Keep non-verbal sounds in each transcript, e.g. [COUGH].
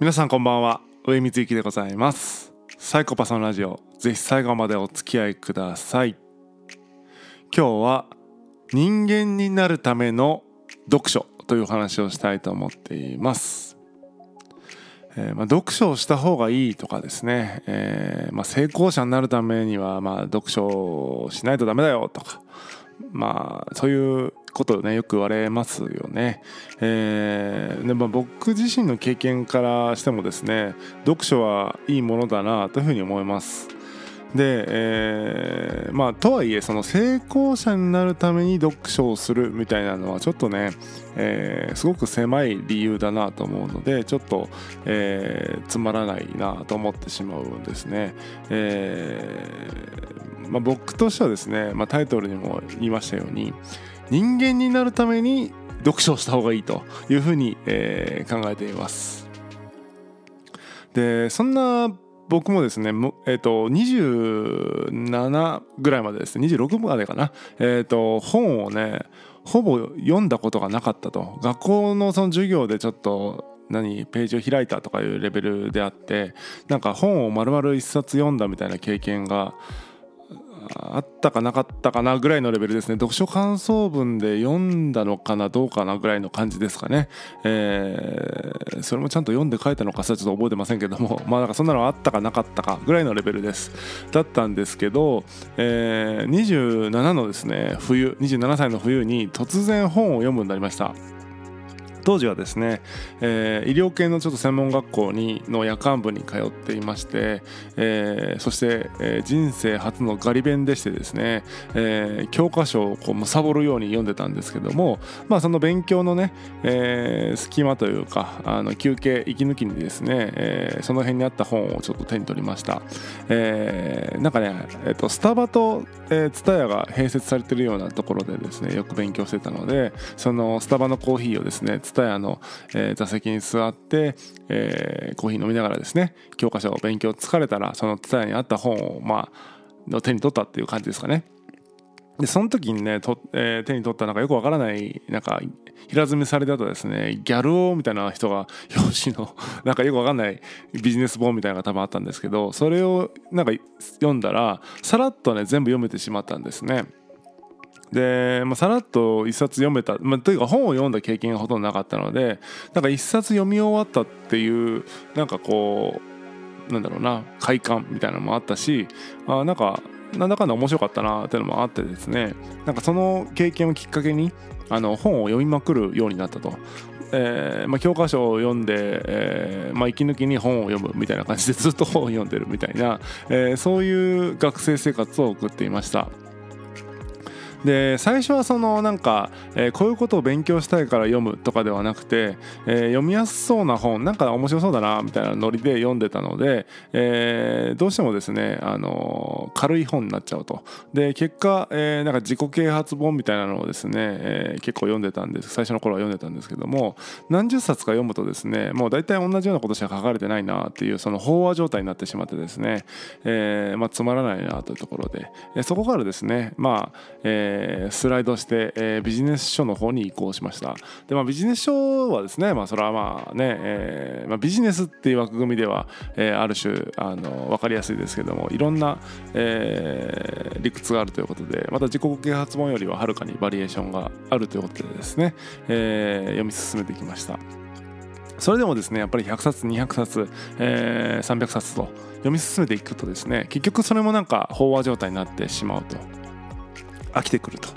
皆さんこんばんは。上光之でございます。サイコパスのラジオ。ぜひ最後までお付き合いください。今日は人間になるための読書というお話をしたいと思っています。えー、まあ、読書をした方がいいとかですね、えー、まあ、成功者になるためにはまあ読書をしないとダメだよとかまあそういうことねよく言われますよね。えー、でまあ、僕自身の経験からしてもですね読書はいいものだなというふうに思います。で、えー、まあとはいえその成功者になるために読書をするみたいなのはちょっとね、えー、すごく狭い理由だなと思うのでちょっと、えー、つまらないなと思ってしまうんですね。えーまあ、僕としてはですね、まあ、タイトルにも言いましたように人間になるために読書をした方がいいというふうに、えー、考えています。でそんな僕もですね、えーと、27ぐらいまでですね26までかな、えーと、本をねほぼ読んだことがなかったと学校のその授業でちょっと何ページを開いたとかいうレベルであってなんか本を丸々一冊読んだみたいな経験があったかなかったかなぐらいのレベルですね。読書感想文で読んだのかなどうかなぐらいの感じですかね、えー、それもちゃんと読んで書いたのかさちょっと覚えてませんけども。[LAUGHS] まあなんかそんなのあったかなかったかぐらいのレベルです。だったんですけど、えー、27のですね冬27歳の冬に突然本を読むようになりました。当時はですね、えー、医療系のちょっと専門学校にの夜間部に通っていまして、えー、そして、えー、人生初のガリ勉でしてですね、えー、教科書をこう貪るように読んでたんですけども、まあ、その勉強のね、えー、隙間というかあの休憩息抜きにですね、えー、その辺にあった本をちょっと手に取りました、えー、なんかね、えーと、スタバと TSUTAYA、が併設されてるようなところでですねよく勉強してたのでそのスタバのコーヒーをですねの、えー、座席に座って、えー、コーヒー飲みながらですね教科書を勉強疲れたらその TSUTAYA にあった本をまあの手に取ったっていう感じですかね。でその時にねと、えー、手に取ったなんかよくわからないなんか平積みされてたですねギャル王みたいな人が表紙の [LAUGHS] なんかよくわかんないビジネス本みたいなのが多分あったんですけどそれをなんか読んだらさらっとね全部読めてしまったんですね。で、まあ、さらっと一冊読めた、まあ、というか本を読んだ経験がほとんどなかったのでなんか一冊読み終わったっていうなんかこうなんだろうな快感みたいなのもあったしあなんかなんだかんだ面白かったなっていうのもあってですねなんかその経験をきっかけにあの本を読みまくるようになったと。えーまあ、教科書を読んで、えーまあ、息抜きに本を読むみたいな感じでずっと本を読んでるみたいな、えー、そういう学生生活を送っていました。で最初はそのなんか、えー、こういうことを勉強したいから読むとかではなくて、えー、読みやすそうな本なんか面白そうだなみたいなノリで読んでたので、えー、どうしてもですね、あの軽い本になっちゃうと。で結果、え、なんか自己啓発本みたいなのをですね、え、結構読んでたんです。最初の頃は読んでたんですけども何十冊か読むとですねもう大体同じようなことしか書かれてないなっていうその飽和状態になってしまってですね、えまあ、つまらないなというところで、え、そこからですねまあ、えーえー、スライドして、えー、ビジネス書の方に移行しました。で、まあ、ビジネス書はですね、まあ、それはまあね、えーまあ、ビジネスっていう枠組みでは、えー、ある種あの分かりやすいですけどもいろんな、えー、理屈があるということでまた自己啓発本よりははるかにバリエーションがあるということでですね、えー、読み進めてきました。それでもですねやっぱり100冊200冊、えー、300冊と読み進めていくとですね結局それもなんか飽和状態になってしまうと。飽きてくると。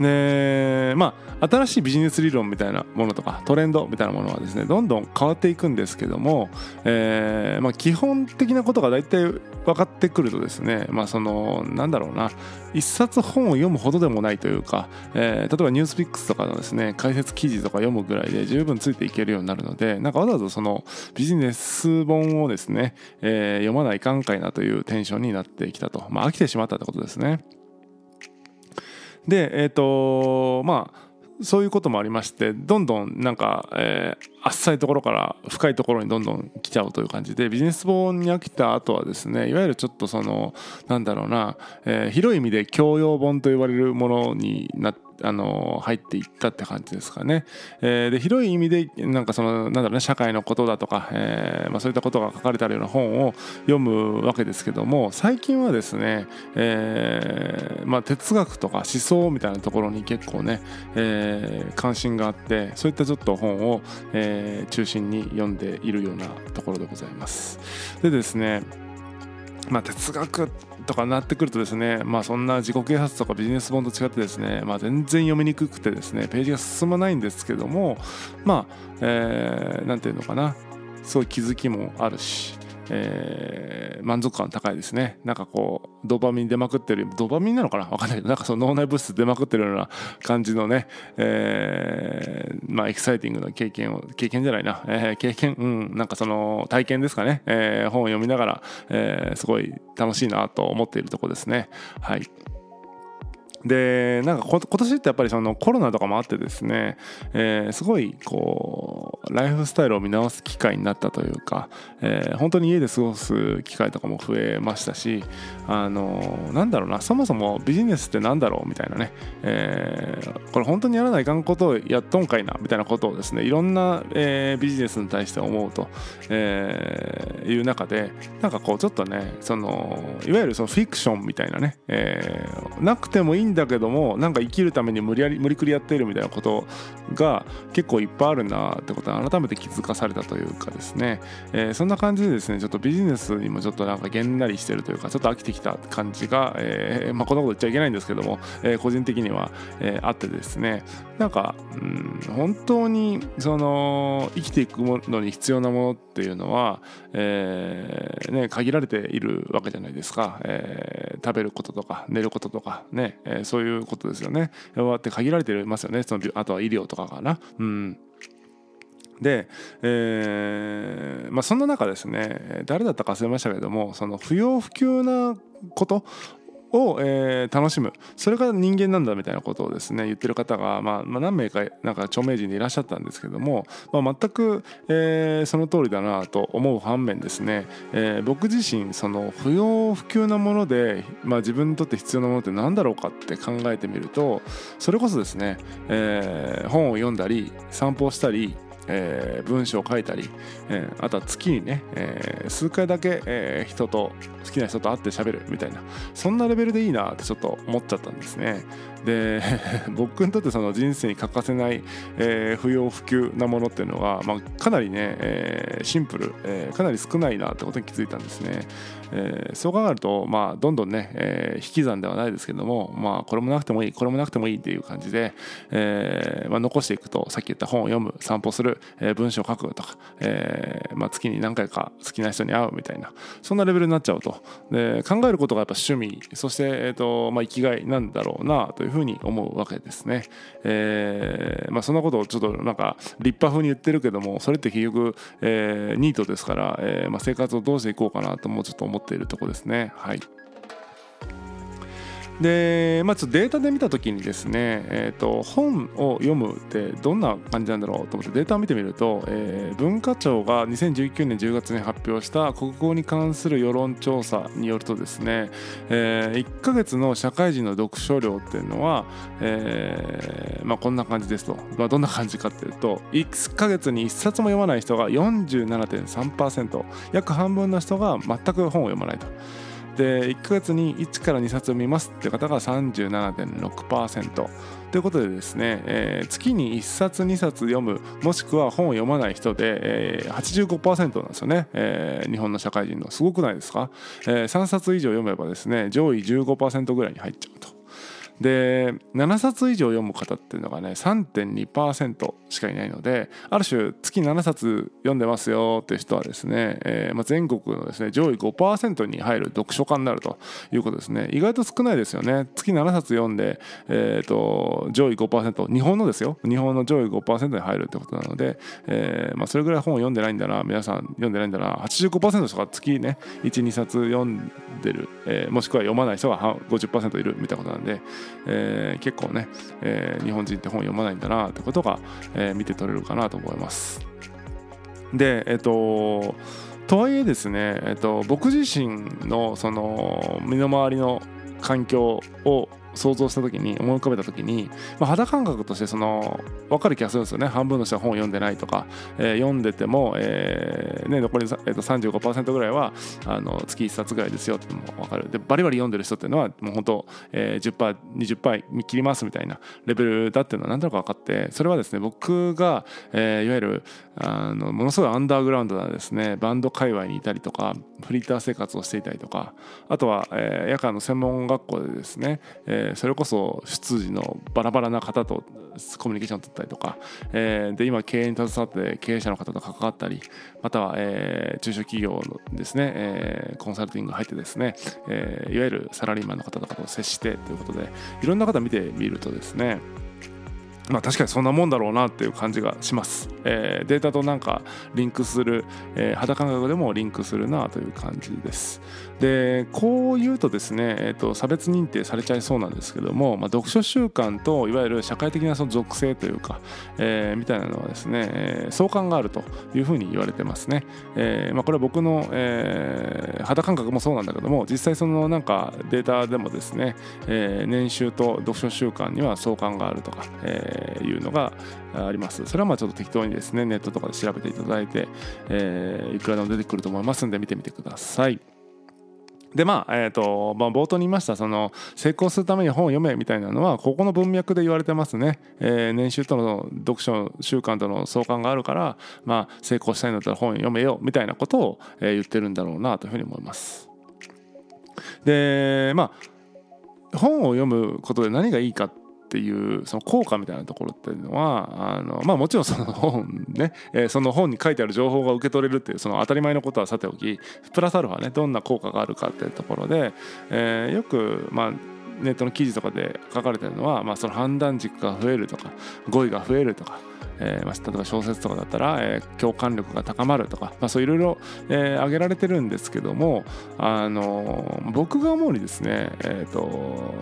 でまあ新しいビジネス理論みたいなものとかトレンドみたいなものはですねどんどん変わっていくんですけども、えーまあ、基本的なことが大体分かってくるとですねまあそのなんだろうな一冊本を読むほどでもないというか、えー、例えばニュースピックスとかのですね解説記事とか読むぐらいで十分ついていけるようになるのでなんかわざわざそのビジネス本をですね、えー、読まないかんかいなというテンションになってきたとまあ飽きてしまったってことですね。でえっ、ー、とまあそういうこともありましてどんどんなんか、えー、浅いところから深いところにどんどん来ちゃうという感じでビジネス本に飽きた後はですねいわゆるちょっとそのなんだろうな、えー、広い意味で教養本と言われるものになってあの入っていったって感じですかね。えー、で広い意味でなんかそのなんだろうね社会のことだとか、えーまあ、そういったことが書かれてあるような本を読むわけですけども最近はですね、えーまあ、哲学とか思想みたいなところに結構ね、えー、関心があってそういったちょっと本を、えー、中心に読んでいるようなところでございます。でですねまあ、哲学とかになってくるとですね、まあ、そんな自己啓発とかビジネス本と違ってですね、まあ、全然読みにくくてですねページが進まないんですけどもまあ、えー、て言うのかなすごい気づきもあるしえー、満足感高いですね。なんかこうドーパミン出まくってるドーパミンなのかな？分かんないけどなんかその脳内物質出まくってるような感じのね、えー、まあエキサイティングな経験を経験じゃないな、えー、経験？うん。なんかその体験ですかね、えー、本を読みながら、えー、すごい楽しいなと思っているとこですね。はい。でなんか今年ってやっぱりそのコロナとかもあってですね、えー、すごいこうライフスタイルを見直す機会になったというか、えー、本当に家で過ごす機会とかも増えましたしあのなんだろうなそもそもビジネスってなんだろうみたいなね、えー、これ本当にやらないかんことをやっとんかいなみたいなことをですねいろんな、えー、ビジネスに対して思うと、えー、いう中でなんかこうちょっとねそのいわゆるそのフィクションみたいなね、えー、なくてもいいんんだけどもなんか生きるために無理やり無理くりやっているみたいなことが結構いっぱいあるなってことは改めて気づかされたというかですね、えー、そんな感じでですねちょっとビジネスにもちょっとなんかげんなりしてるというかちょっと飽きてきた感じが、えー、[LAUGHS] まあ、こんなこと言っちゃいけないんですけども、えー、個人的には、えあってですね。なんか、うん、本当にその生きていくのに必要なものっていうのは、えね、限られているわけじゃないですか、え食べることとか寝ることとかね、えー、そういうことですよね。弱って限られてますよねそのあとは医療とかかな。うんで、えーまあ、そんな中ですね誰だったか忘れましたけれどもその不要不急なことを、えー、楽しむ。それが人間なんだみたいなことをですね言ってる方が、まあ、まあ、何名かなんか著名人でいらっしゃったんですけども、まあ、全く、えー、その通りだなと思う反面ですね、えー、僕自身その不要不急なもので、まあ、自分にとって必要なものって何だろうかって考えてみるとそれこそですね、えー、本を読んだり散歩をしたりえー、文章を書いたり、えー、あとは月にね、えー、数回だけ、え人と好きな人と会って喋るみたいなそんなレベルでいいなってちょっと思っちゃったんですね。で [LAUGHS] 僕にとってその人生に欠かせない、え不要不急なものっていうのが、まあ、かなりね、えシンプル、えかなり少ないなってことに気づいたんですね、えそう考えると、まあ、どんどんね、え引き算ではないですけども、まあ、これもなくてもいいこれもなくてもいいっていう感じで、えまあ、残していくとさっき言った本を読む散歩するえー、文章を書くとか、えーまあ、月に何回か好きな人に会うみたいなそんなレベルになっちゃうと。で考えることがやっぱ趣味そして、えーとまあ、生きがいなんだろうなというふうに思うわけですね、えーまあ、そんなことをちょっとなんか立派風に言ってるけどもそれって結局、えー、ニートですから、えーまあ、生活をどうしていこうかなともうちょっと思ってているとこですねはい。で、まあ、データで見た時にですね、えーと、本を読むってどんな感じなんだろうと思ってデータを見てみると、えー、文化庁が2019年10月に発表した国語に関する世論調査によるとですね、えー、1ヶ月の社会人の読書量っていうのは、えーまあ、こんな感じですと、まあ、どんな感じかっていうと1ヶ月に1冊も読まない人が47.3%約半分の人が全く本を読まないと。で1ヶ月に1から2冊を見ますって方が37.6%ということでですね、えー、月に1冊2冊読むもしくは本を読まない人で、えー、85%なんですよね、えー、日本の社会人の。すごくないですか、えー、3冊以上読めばですね上位15%ぐらいに入っちゃうと。で7冊以上読む方っていうのがね3.2%しかいないのである種月7冊読んでますよっていう人はですね、えー、まあ、全国のですね上位5%に入る読書家になるということですね。意外と少ないですよね。月7冊読んで、えーと、上位5%日本のですよ。日本の上位5%に入るってことなので、えー、まあ、それぐらい本を読んでないんだな皆さん読んでないんだな。85%の人が月ね12冊読んでる、えー、もしくは読まない人が50%いるみたいなことなんでえー、結構ね、えー、日本人って本読まないんだなってことが、えー、見て取れるかなと思います。で、えっ、ととはいえですね、えっと、僕自身のその身の回りの環境を想像した時に思い浮かべた時に、まあ、肌感覚としてその分かる気がするんですよね。半分の人は本を読んでないとか、えー、読んでても、えーね、残り、えー、と35%ぐらいはあの月1冊ぐらいですよっても分かる。でバリバリ読んでる人っていうのはもう本当、えー、10%20% 見切りますみたいなレベルだっていうのは何となく分かってそれはですね僕が、えー、いわゆるあのものすごいアンダーグラウンドなですねバンド界隈にいたりとかフリーター生活をしていたりとかあとは、えー、夜間の専門学校でですね、えー、えそれこそ出自のバラバラな方とコミュニケーションを取ったりとか、えー、で今経営に携わって経営者の方と関わったりまたは、えー、中小企業のですね、えー、コンサルティング入ってですね、えー、いわゆるサラリーマンの方とかと接してということでいろんな方見てみるとですねまあ確かにそんなもんだろうなっていう感じがします。えー、データとなんかリンクする、えー、肌感覚でもリンクするなという感じです。でこう言うとですね、えーと、差別認定されちゃいそうなんですけども、まあ、読書習慣といわゆる社会的なその属性というか、えー、みたいなのはですね、えー、相関があるというふうに言われてますね。えーまあ、これは僕の、えー、肌感覚もそうなんだけども実際そのなんかデータでもですね、えー、年収と読書習慣には相関があるとか、えー、いうのがあります。それはまあちょっと適当にですねネットとかで調べていただいて、えー、いくらでも出てくると思いますんで見てみてください。でまあえーとまあ、冒頭に言いましたその成功するために本を読めみたいなのはここの文脈で言われてますね、えー、年収との読書習慣との相関があるから、まあ、成功したいんだったら本を読めよみたいなことを、えー、言ってるんだろうなというふうに思います。でまあ本を読むことで何がいいかっっていうその効果みたいなところっていうのはあの、まあ、もちろんその本ね、[LAUGHS] え、その本に書いてある情報が受け取れるっていうその当たり前のことはさておきプラスアルファねどんな効果があるかっていうところで、え、よくまあネットの記事とかで書かれてるのは、まあ、その判断軸が増えるとか語彙が増えるとかえーまあ、例えば小説とかだったら、えー、共感力が高まるとか、まあ、そういろいろ、えー、挙げられてるんですけども、あのー、僕が思うにですね、えーと、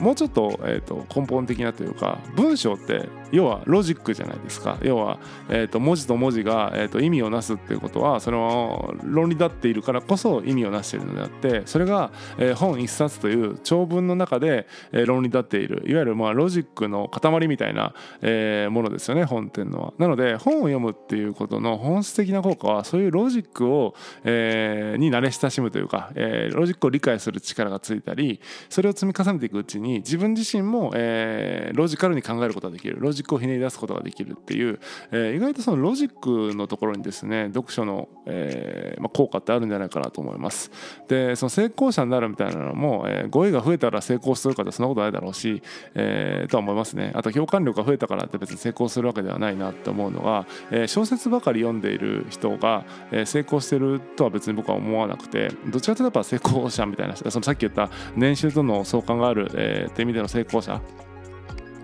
もうちょっと,、えーと、根本的なというか文章って要はロジックじゃないですか。要は、えーと、文字と文字が、えー、と意味をなすっていうことはその論理立っているからこそ意味をなしているのであってそれが、えー、本一冊という長文の中で、えー、論理立っている。いわゆるまあロジックの塊みたいな、えー、ものですよね本っていうのは。なので本を読むっていうことの本質的な効果はそういうロジックを、えー、に慣れ親しむというか、えー、ロジックを理解する力がついたりそれを積み重ねていくうちに自分自身も、えー、ロジカルに考えることができる。ロジックをひねり出すことができるっていう、えー、意外とそのロジックのところにですね読書の、えーまあ、効果ってあるんじゃないかなと思います。でその成功者になるみたいなのも、えー、語彙が増えたら成功するかってそんなことないだろうし、えー、とは思いますね。あと共感力が増えたからって別に成功するわけではないないなって思うのが、えー、小説ばかり読んでいる人が、えー、成功してるとは別に僕は思わなくてどちらかというとやっぱ成功者みたいなそのさっき言った年収との相関がある、えー、って意味での成功者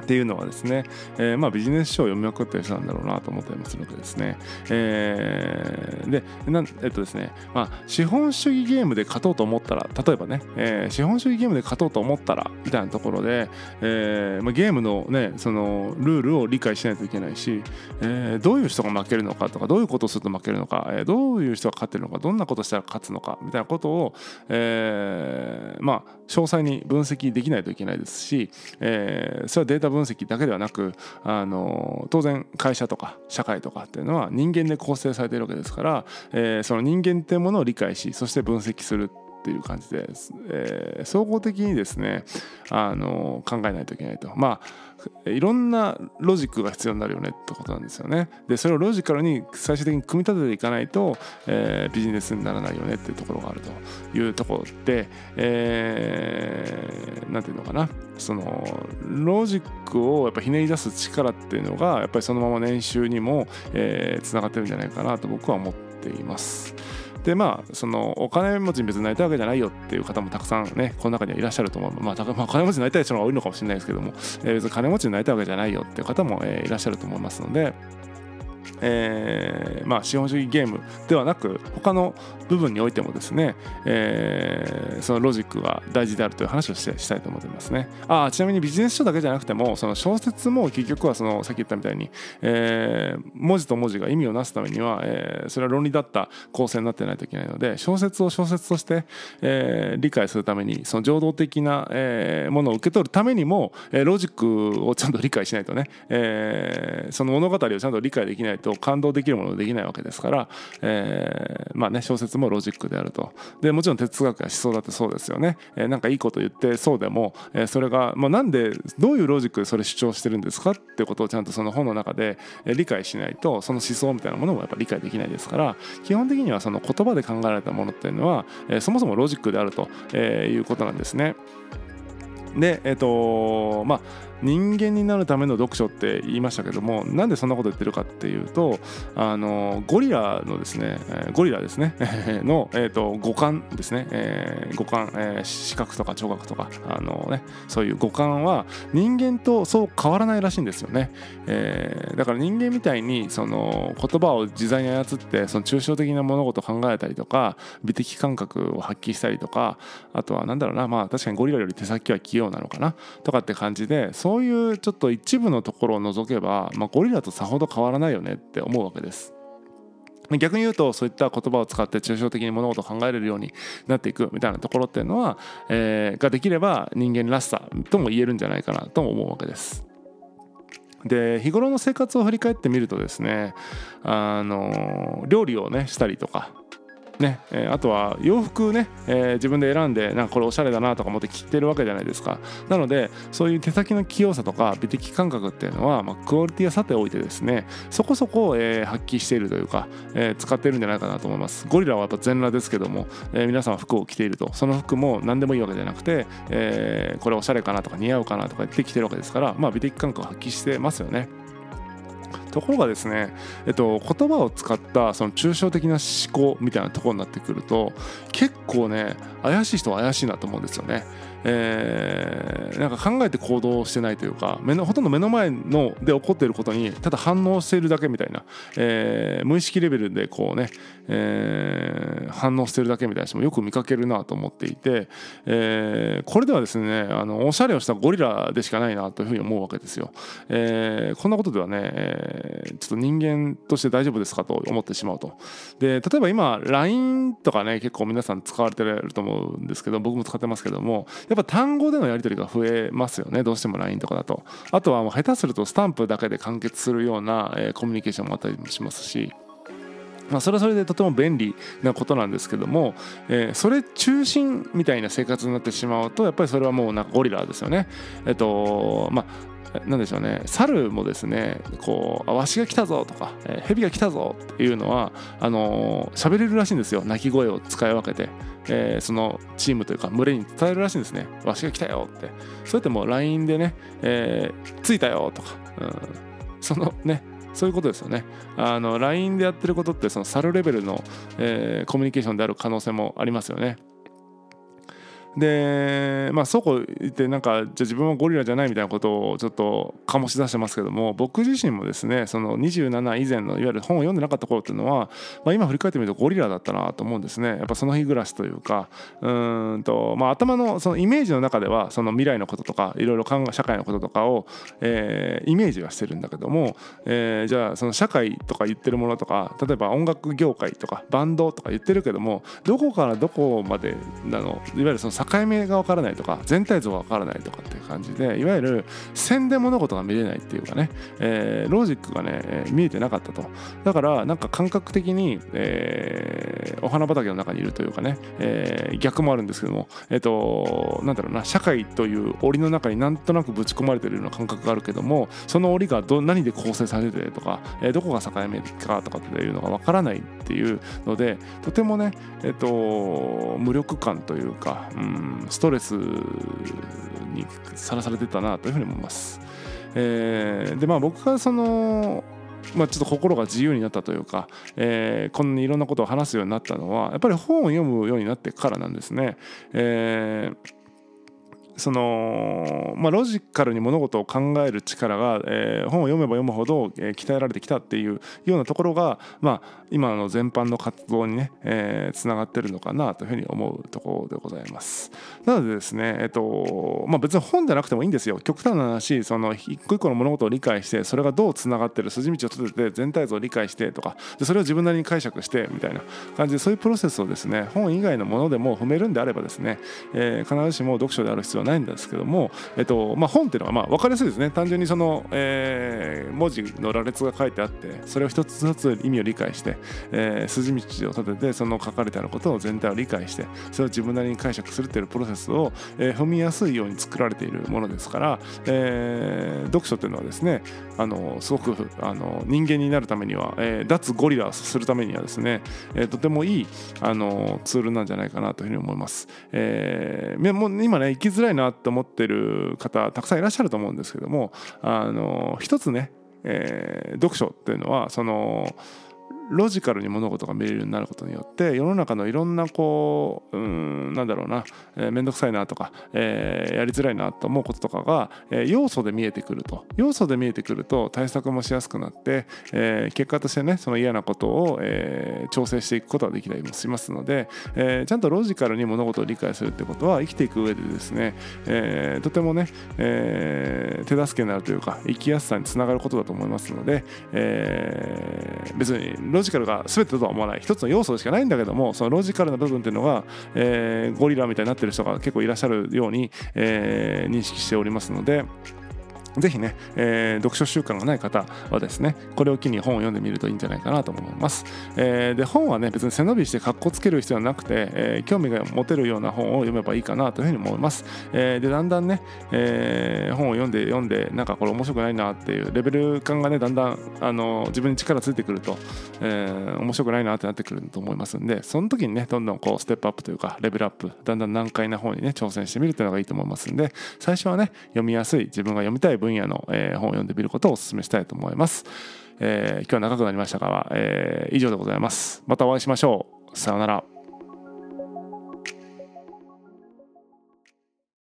っていうのはですね、えー、まあビジネス書を読みまくってる人なんだろうなと思ったりもするわけですね。えー、でなえっとですね、まあ、資本主義ゲームで勝とうと思ったら例えばね、えー、資本主義ゲームで勝とうと思ったらみたいなところで、えーまあ、ゲームのねそのルールを理解しないといけないし、えー、どういう人が負けるのかとかどういうことをすると負けるのか、えー、どういう人が勝ってるのかどんなことしたら勝つのかみたいなことを、えー、まあ詳細に分析できないといけないですし、えー、それはデータ分析だけではなくあの当然会社とか社会とかっていうのは人間で構成されているわけですから、えー、その人間っていうものを理解しそして分析するっていう感じで、えー、総合的にですねあの考えないといけないと。まあいろんなロジックが必要になるよねってことなんですよね。でそれをロジカルに最終的に組み立てていかないと、えー、ビジネスにならないよねっていうところがあるというところで、えー、なんていうのかな。そのロジックをやっぱひねり出す力っていうのがやっぱりそのまま年収にもつな、えー、がってるんじゃないかなと僕は思っています。でまあそのお金持ちに別になりたいわけじゃないよっていう方もたくさんねこの中にはいらっしゃると思うまあ、まあ、金持ちになりたい人が多いのかもしれないですけども、えー、別に金持ちになりたいわけじゃないよっていう方も、えー、いらっしゃると思いますので。えー、まあ、資本主義ゲームではなく他の部分においてもですね、えー、そのロジックが大事であるという話をしてしたいと思ってますね。あちなみにビジネス書だけじゃなくてもその小説も結局はそのさっき言ったみたいに、えー、文字と文字が意味をなすためには、えー、それは論理だった構成になってないといけないので小説を小説として、えー、理解するためにその情動的な、えー、ものを受け取るためにも、えー、ロジックをちゃんと理解しないとね、えー、その物語をちゃんと理解できないと感動できるものできないわけですから、えー、まあね小説もロジックであるとでもちろん哲学や思想だってそうですよね、えー、なんかいいこと言ってそうでも、えー、それが、まあ、なんでどういうロジックでそれ主張してるんですかってことをちゃんとその本の中で理解しないとその思想みたいなものもやっぱ理解できないですから基本的にはその言葉で考えられたものっていうのは、えー、そもそもロジックであるとえいうことなんですね。でえっ、ー、とまあ人間になるための読書って言いましたけどもなんでそんなこと言ってるかっていうとあのゴリラのですねゴリラですね [LAUGHS] の、えーと、五感ですね、えー、五感、えー、視覚とか聴覚とかあの、ね、そういう五感は人間とそう変わらないらしいんですよね、えー、だから人間みたいにその言葉を自在に操ってその抽象的な物事を考えたりとか美的感覚を発揮したりとかあとは何だろうなまあ確かにゴリラより手先は器用なのかなとかって感じでそういうちょっと一部のところを除けば、まあ、ゴリラとさほど変わらないよねって思うわけです。逆に言うとそういった言葉を使って抽象的に物事を考えれるようになっていくみたいなところっていうのは、えー、ができれば人間らしさとも言えるんじゃないかなとも思うわけです。で日頃の生活を振り返ってみるとですねあの料理をねしたりとかねえ、あとは洋服ね、え、自分で選んでなんかこれおしゃれだなとか思って着てるわけじゃないですか。なのでそういう手先の器用さとか美的感覚っていうのは、ま、クオリティはさておいてですねそこそこ、え、発揮しているというか、え、使ってるんじゃないかなと思います。ゴリラはやっぱ全裸ですけども、え、皆さん服を着ていると。その服も何でもいいわけじゃなくて、え、これおしゃれかなとか似合うかなとか言って着てるわけですからまあ美的感覚を発揮してますよね。ところがですね、えっと、言葉を使ったその抽象的な思考みたいなところになってくると結構ね怪しい人は怪しいなと思うんですよね。えー、なんか考えて行動してないというか目のほとんど目の前ので起こっていることにただ反応しているだけみたいな、えー、無意識レベルでこうね、えー、反応してるだけみたいな人もよく見かけるなと思っていて、えー、これではですねあのおしゃれをしたゴリラでしかないなというふうに思うわけですよ。えー、こんなことではね、えー、ちょっと人間として大丈夫ですかと思ってしまうと。で例えば今 LINE とかね結構皆さん使われてると思うんですけど僕も使ってますけどもやっぱ単語でのやり取りが増えますよねどうしても LINE とかだとあとはもう下手するとスタンプだけで完結するような、え、コミュニケーションもあったりもしますしまあ、それはそれでとても便利なことなんですけども、えー、それ中心みたいな生活になってしまうとやっぱりそれはもうなんかゴリラですよね。えっとまあなんでしょうね。猿もですねこうわしが来たぞとか、えー、蛇が来たぞっていうのはあのー、喋れるらしいんですよ。鳴き声を使い分けて、えー、そのチームというか群れに伝えるらしいんですね。わしが来たよって。そうやってもう LINE でね、えー、着いたよとか、うん、そのねそういうことですよね。あの LINE でやってることってそのサルレベルの、えー、コミュニケーションである可能性もありますよね。でまあそこう言ってなんかじゃ自分はゴリラじゃないみたいなことをちょっと醸し出してますけども僕自身もですねその27以前のいわゆる本を読んでなかった頃っていうのは、まあ、今振り返ってみるとゴリラだったなと思うんですね。やっぱその日暮らしというかうんと、まあ、頭のそのイメージの中ではその未来のこととかいろいろ考え社会のこととかを、えー、イメージはしてるんだけども、えー、じゃあその社会とか言ってるものとか例えば音楽業界とかバンドとか言ってるけどもどこからどこまでなのいわゆるその境目が分からないとか全体像が分からないとかっていう感じでいわゆる線で物事が見れないっていうかね、えー、ロジックがね見えてなかったと。だからなんか感覚的に、えー、お花畑の中にいるというかね、えー、逆もあるんですけどもえっ、ー、となんだろうな社会という檻の中になんとなくぶち込まれてるような感覚があるけどもその檻がど何で構成されててとか、えー、どこが境目かとかっていうのが分からないっていうのでとてもねえっ、ー、と無力感というか、うん、ストレスにさらされてたなというふうに思います。えー、でまあ僕がそのまあ、ちょっと心が自由になったというか、えー、こんなにいろんなことを話すようになったのはやっぱり本を読むようになってからなんですね。えーその、まあ、ロジカルに物事を考える力が、えー、本を読めば読むほど、えー、鍛えられてきたっていうようなところが、まあ、今の全般の活動にね、えー、つながってるのかなというふうに思うところでございます。なのでですね、えっ、ー、とまあ、別に本じゃなくてもいいんですよ。極端な話その一個一個の物事を理解してそれがどうつながってる筋道を立てて全体像を理解してとかでそれを自分なりに解釈してみたいな感じでそういうプロセスをですね本以外のものでも踏めるんであればですね、えー、必ずしも読書である必要はないんですけども、えっとまあ、本っていうのはまあ分かりやすいですね単純にその、えー、文字の羅列が書いてあってそれを一つ一つ意味を理解して、えー、筋道を立ててその書かれてあることを全体を理解してそれを自分なりに解釈するっていうプロセスを、えー、踏みやすいように作られているものですから、えー、読書っていうのはですねあのすごくあの人間になるためには、えー、脱ゴリラするためにはですね、えー、とてもいいあのツールなんじゃないかなというふうに思います。えー、もう今ね生きづらいなって思ってる方たくさんいらっしゃると思うんですけどもあの一つね、えー、読書っていうのはそのロジカルに物事が見れるようになることによって世の中のいろんなこううんなんだろうな面倒、くさいなとか、え、やりづらいなと思うこととかが、え、要素で見えてくると。要素で見えてくると対策もしやすくなって、え、結果としてねその嫌なことを、えー、調整していくことができたりもしますので、え、ちゃんとロジカルに物事を理解するってことは生きていく上でですね、えー、とてもね、え、手助けになるというか生きやすさにつながることだと思いますので、えー、別にロジカルが全てだとは思わない一つの要素しかないんだけどもそのロジカルな部分っていうのが、えー、ゴリラみたいになってる人が結構いらっしゃるように、えー、認識しておりますので。ぜひね、えー、読書習慣がない方はですね、これを機に本を読んでみるといいんじゃないかなと思います。えー、で、本はね、別に背伸びして格好つける必要はなくて、えー、興味が持てるような本を読めばいいかなというふうに思います。えー、で、だんだんね、えー、本を読んで読んで、なんかこれ面白くないなっていうレベル感がね、だんだんあの自分に力ついてくると、えー、面白くないなってなってくると思いますんで、その時にね、どんどんこうステップアップというか、レベルアップ、だんだん難解な本にね、挑戦してみるというのがいいと思いますんで、最初はね、読みやすい、自分が読みたい分野の、えー、本を読んでみることをお勧めしたいと思います。えー、今日は長くなりましたが、えー、以上でございます。またお会いしましょう。さようなら。